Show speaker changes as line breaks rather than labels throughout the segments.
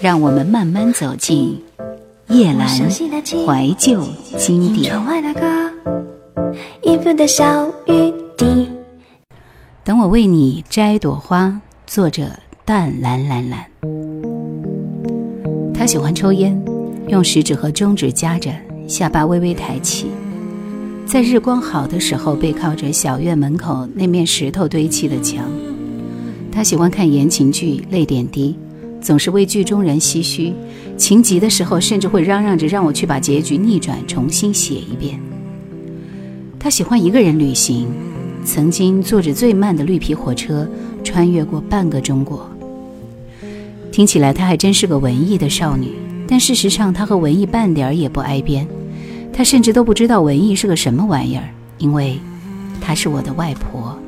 让我们慢慢走进夜阑怀旧经典。等我为你摘朵花，作者淡蓝蓝蓝。他喜欢抽烟，用食指和中指夹着，下巴微微抬起，在日光好的时候背靠着小院门口那面石头堆砌的墙。他喜欢看言情剧，泪点低。总是为剧中人唏嘘，情急的时候甚至会嚷嚷着让我去把结局逆转，重新写一遍。他喜欢一个人旅行，曾经坐着最慢的绿皮火车穿越过半个中国。听起来她还真是个文艺的少女，但事实上她和文艺半点儿也不挨边。她甚至都不知道文艺是个什么玩意儿，因为她是我的外婆。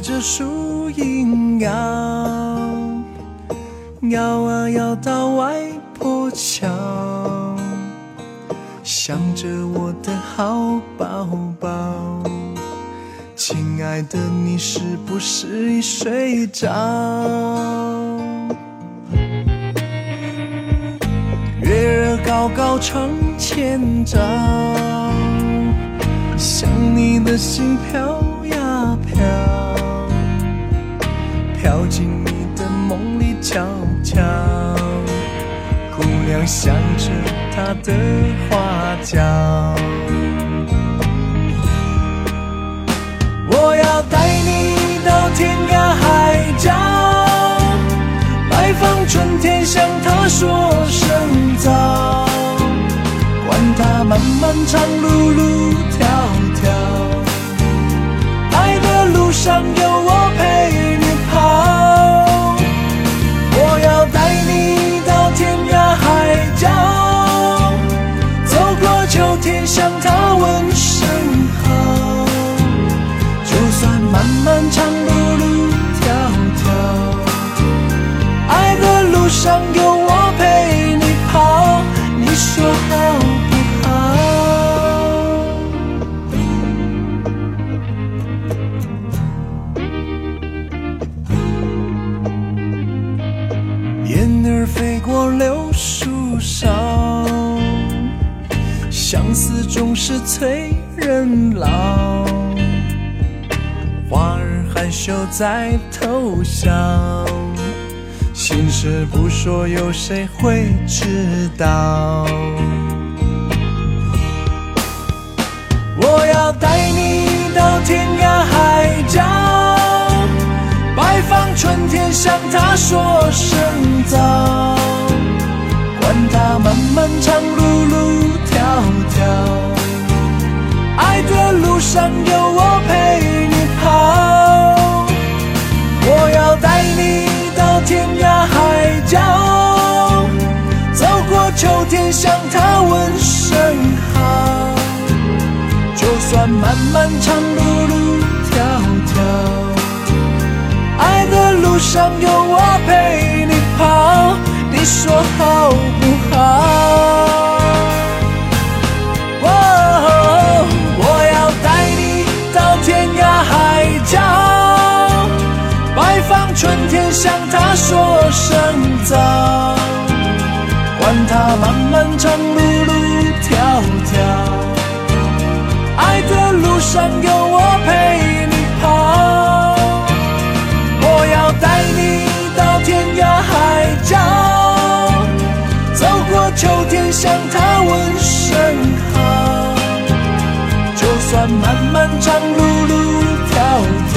着树影摇，摇啊摇到外婆桥，想着我的好宝宝，亲爱的你是不是已睡着？月儿高高窗前照，想你的心飘呀飘。悄悄，姑娘想着她的花轿。我要带你到天涯海角，拜访春天向她说声早，管他漫漫长路路迢迢，爱的路上有我飞过柳树梢，相思总是催人老，花儿害羞在偷笑，心事不说，有谁会知道？我要带你到天涯海角，放春天，向他说声早，管他漫漫长路路迢迢。爱的路上有我陪你跑，我要带你到天涯海角，走过秋天向他问声好。就算漫漫长路路上有我陪你跑，你说好不好？我要带你到天涯海角，拜访春天，向他说声早，管他漫漫长路路迢迢，爱的路上有我陪漫漫长路路迢迢。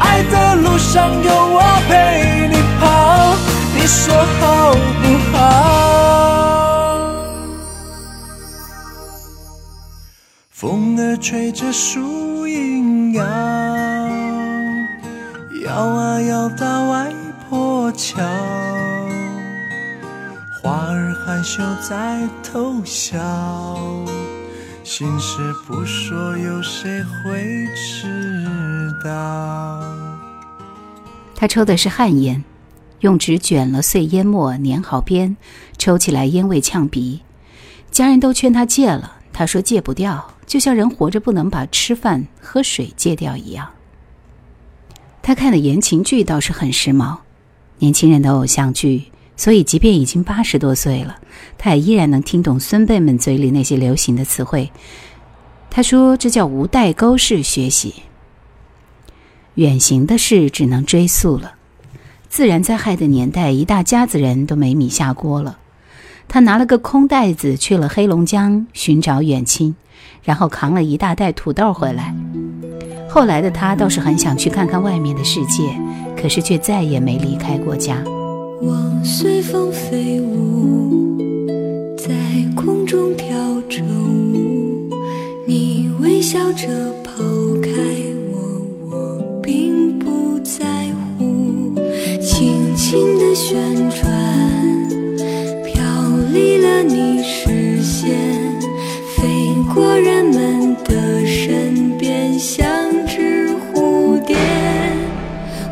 爱的路上有我陪你跑，你说好不好？风儿吹着树影摇，摇啊摇到外婆桥，花儿害羞在偷笑。心事不说，有谁会知道？
他抽的是旱烟，用纸卷了碎烟末，粘好边，抽起来烟味呛鼻。家人都劝他戒了，他说戒不掉，就像人活着不能把吃饭喝水戒掉一样。他看的言情剧倒是很时髦，年轻人的偶像剧。所以，即便已经八十多岁了，他也依然能听懂孙辈们嘴里那些流行的词汇。他说：“这叫无代沟式学习。远行的事只能追溯了。自然灾害的年代，一大家子人都没米下锅了。他拿了个空袋子去了黑龙江寻找远亲，然后扛了一大袋土豆回来。后来的他倒是很想去看看外面的世界，可是却再也没离开过家。”
我随风飞舞，在空中跳着舞，你微笑着抛开我，我并不在乎。轻轻的旋转，飘离了你视线，飞过人们的身边，像只蝴蝶。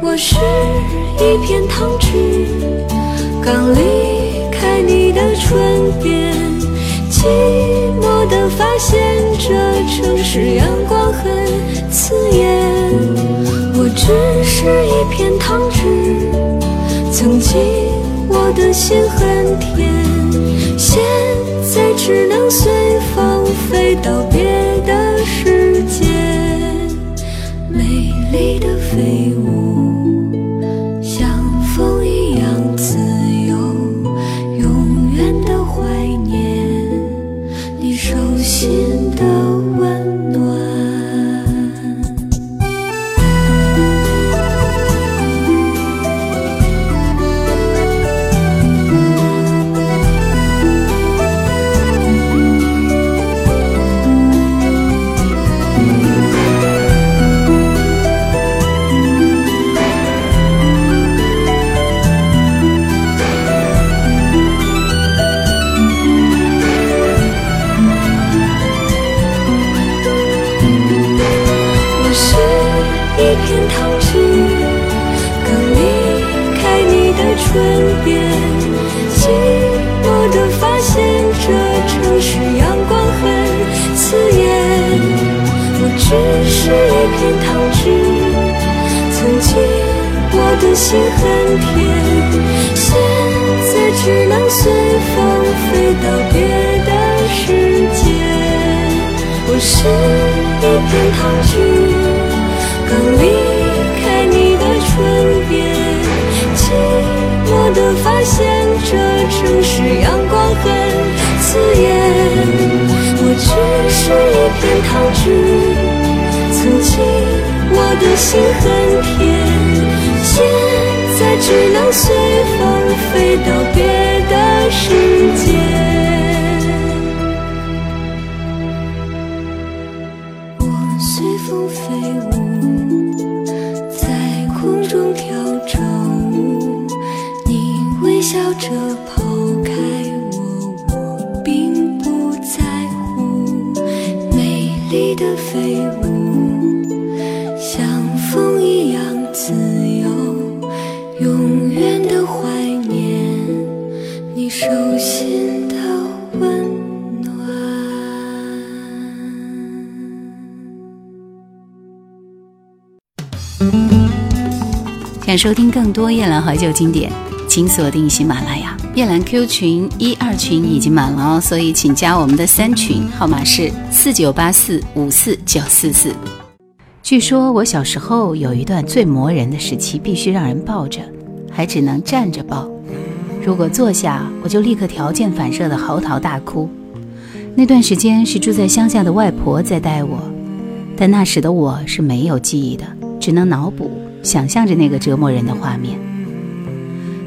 我是一片糖纸。刚离开你的唇边，寂寞的发现这城市阳光很刺眼。我只是一片糖纸，曾经我的心很甜，现在只能随风飞到别的世界。美丽的飞舞。唇边，寂寞的发现这城市阳光很刺眼。我只是一片糖纸，曾经我的心很甜，现在只能随风飞到别的世界。我是一片糖纸。城市阳光很刺眼。我只是一片糖纸，曾经我的心很甜。现在只能随风飞到别的世界。我随风飞舞，在空中跳着舞，你微笑着
收听更多夜兰怀旧经典，请锁定喜马拉雅夜兰 Q 群一二群已经满了哦，所以请加我们的三群，号码是四九八四五四九四四。据说我小时候有一段最磨人的时期，必须让人抱着，还只能站着抱。如果坐下，我就立刻条件反射的嚎啕大哭。那段时间是住在乡下的外婆在带我，但那时的我是没有记忆的，只能脑补，想象着那个折磨人的画面。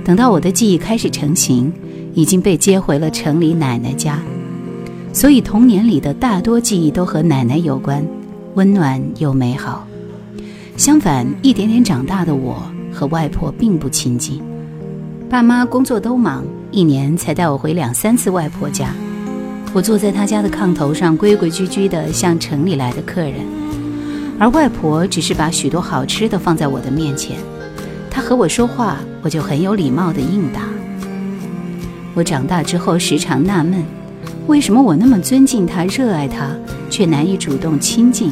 等到我的记忆开始成型，已经被接回了城里奶奶家，所以童年里的大多记忆都和奶奶有关。温暖又美好。相反，一点点长大的我和外婆并不亲近，爸妈工作都忙，一年才带我回两三次外婆家。
我坐在他家的炕头上，规规矩矩的像城里来的客人，而外婆只是把许多好吃的放在我的面前。她和我说话，我就很有礼貌的应答。我长大之后时常纳闷，为什么我那么尊敬她、热爱她，却难以主动亲近？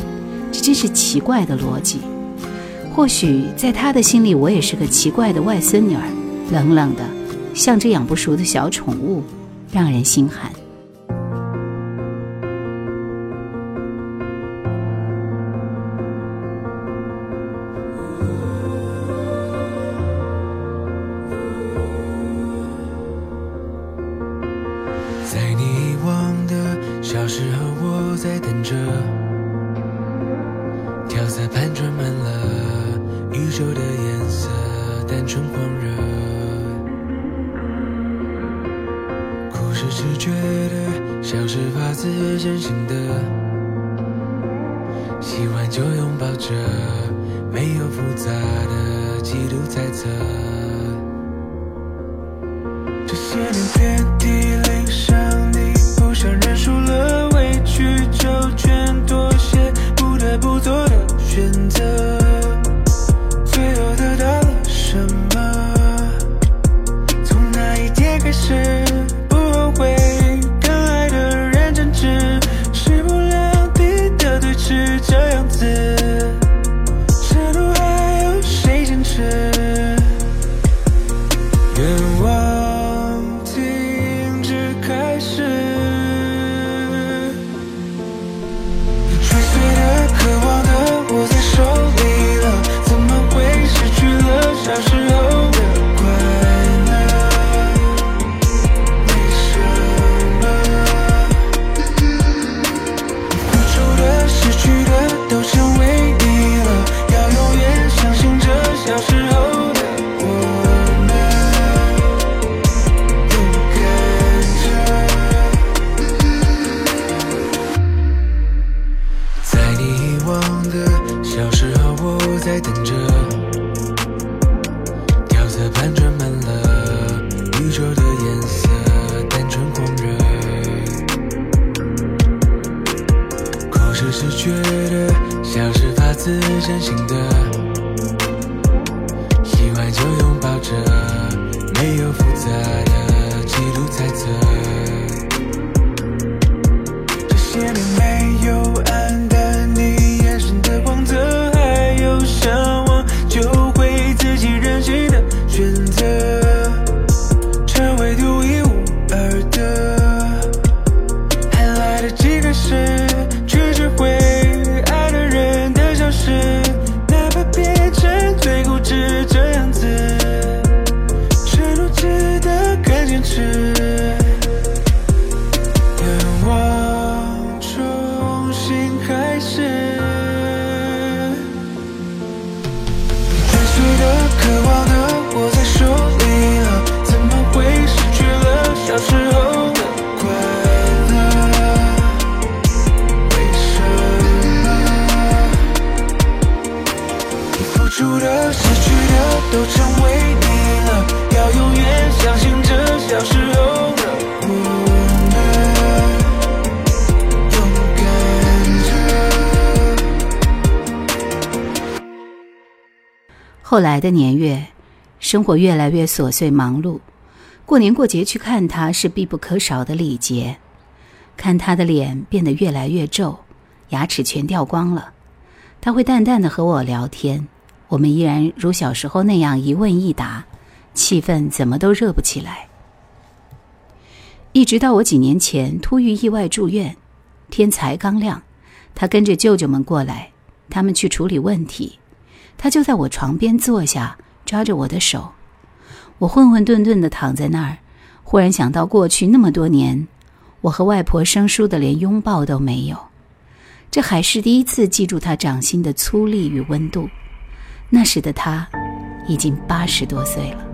这真是奇怪的逻辑。或许在她的心里，我也是个奇怪的外孙女儿，冷冷的，像只养不熟的小宠物，让人心寒。Solo en 后来的年月，生活越来越琐碎忙碌，过年过节去看他是必不可少的礼节。看他的脸变得越来越皱，牙齿全掉光了。他会淡淡的和我聊天，我们依然如小时候那样一问一答，气氛怎么都热不起来。一直到我几年前突遇意外住院，天才刚亮，他跟着舅舅们过来，他们去处理问题。他就在我床边坐下，抓着我的手。我混混沌沌的躺在那儿，忽然想到过去那么多年，我和外婆生疏的连拥抱都没有。这还是第一次记住他掌心的粗粝与温度。那时的他，已经八十多岁了。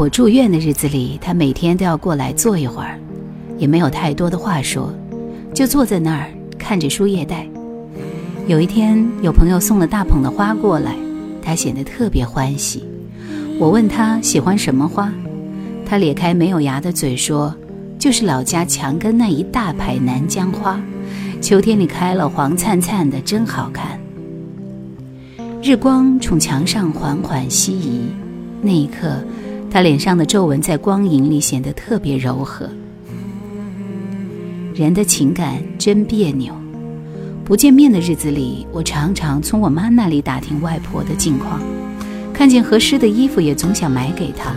我住
院的日子里，他每天都要过来坐一会儿，也没有太多的话说，就坐在那儿看着输液袋。有一天，有朋友送了大捧的花过来，他显得特别欢喜。我问他喜欢什么花，他咧开没有牙的嘴说：“就是老家墙根那一大排南疆花，秋天里开了，黄灿灿的，真好看。”日光从墙上缓缓西移，那一刻，他脸上的皱纹在光影里显得特别柔和。人的情感真别扭。不见面的日子里，我常常从我妈那里打听外婆的近况，看见合适的衣服也总想买给她，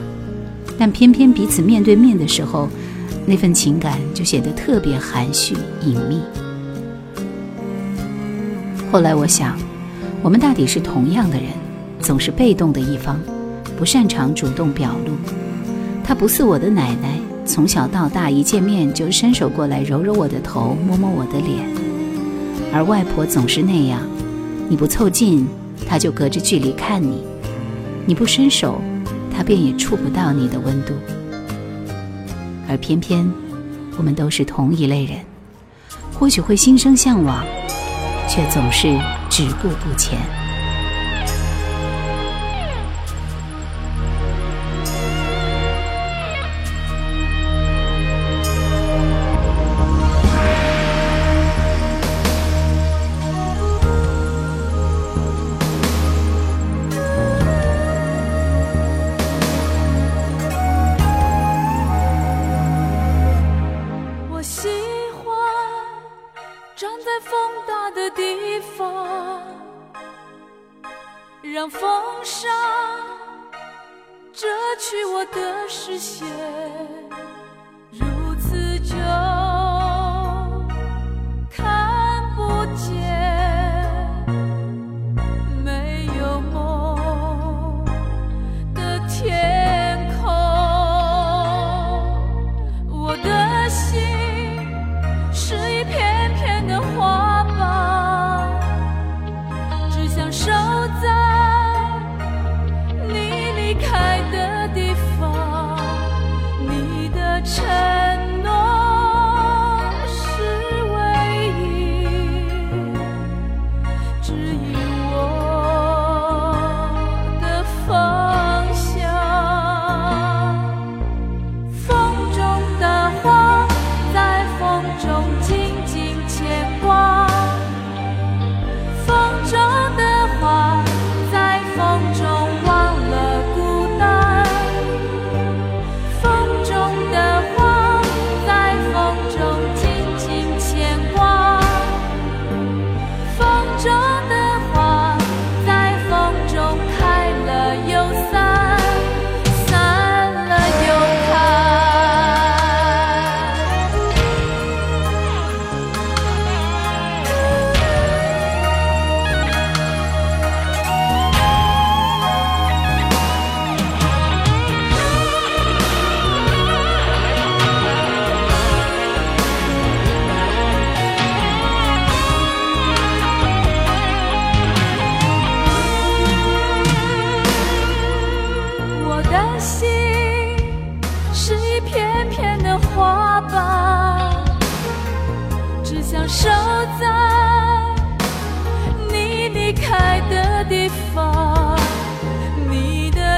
但偏偏彼此面对面的时候，那份情感就显得特别含蓄隐秘。后来我想，我们大抵是同样的人，总是被动的一方，不擅长主动表露。
她不似我的奶奶，从小到大一见面就伸手过来揉揉我的头，摸摸我的脸。而外婆总是那样，你不凑近，她就隔着距离看你；你不伸手，她便也触不到你的温度。而偏偏，我们都是同一类人，或许会心生向往，却总是止步不前。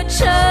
Sợ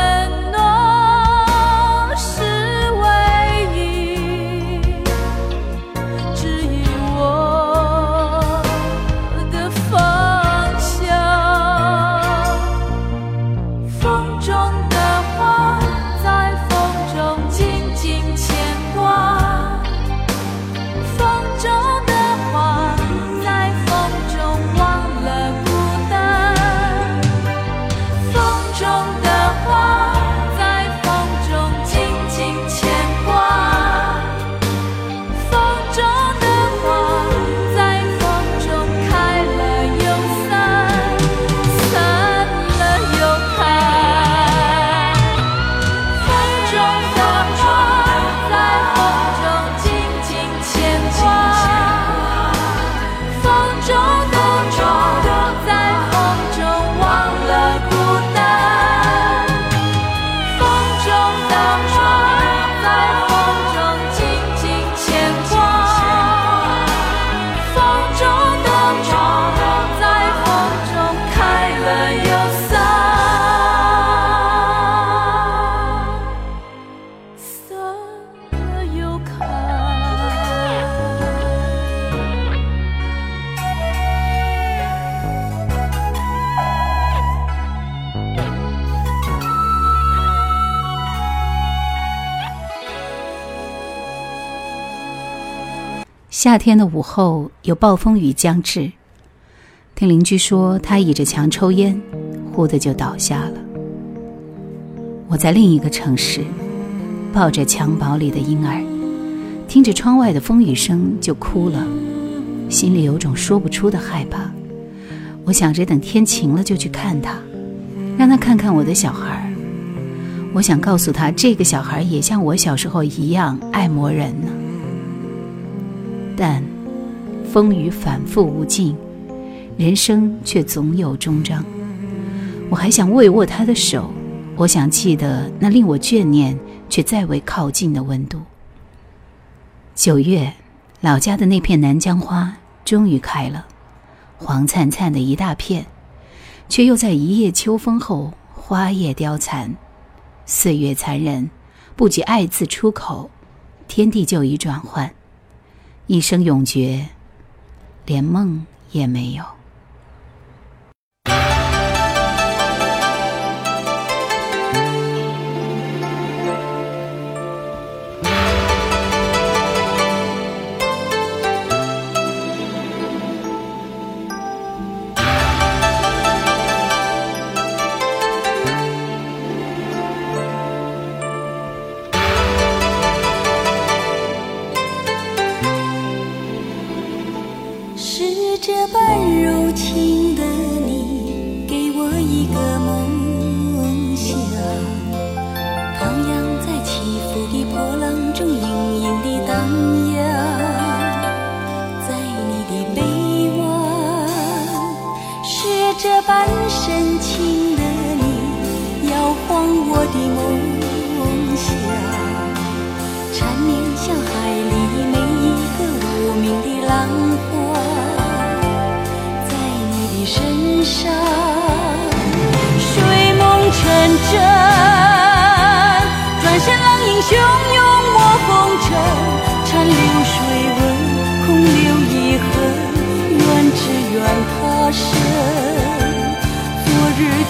夏天的午后有暴风雨将至，听邻居说他倚着墙抽烟，忽的就倒下了。我在另一个城市，抱着襁褓里的婴儿，听着窗外的风雨声就哭了，心里有种说不出的害怕。我想着等天晴了就去看他，让他看看我的小孩。
我想告诉他，这个小孩也像我小时候一样爱磨人呢。但风雨反复无尽，人生却总有终章。我还想握一握他的手，我想记得那令我眷念却再未靠近的温度。九月，老家的那片南疆花终于开了，黄灿灿的一大片，却又在一夜秋风后花叶凋残。岁月残忍，不及爱字出口，天地就已转换，一生永绝，连梦也没有。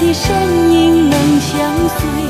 的身影能相随，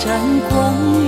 沾光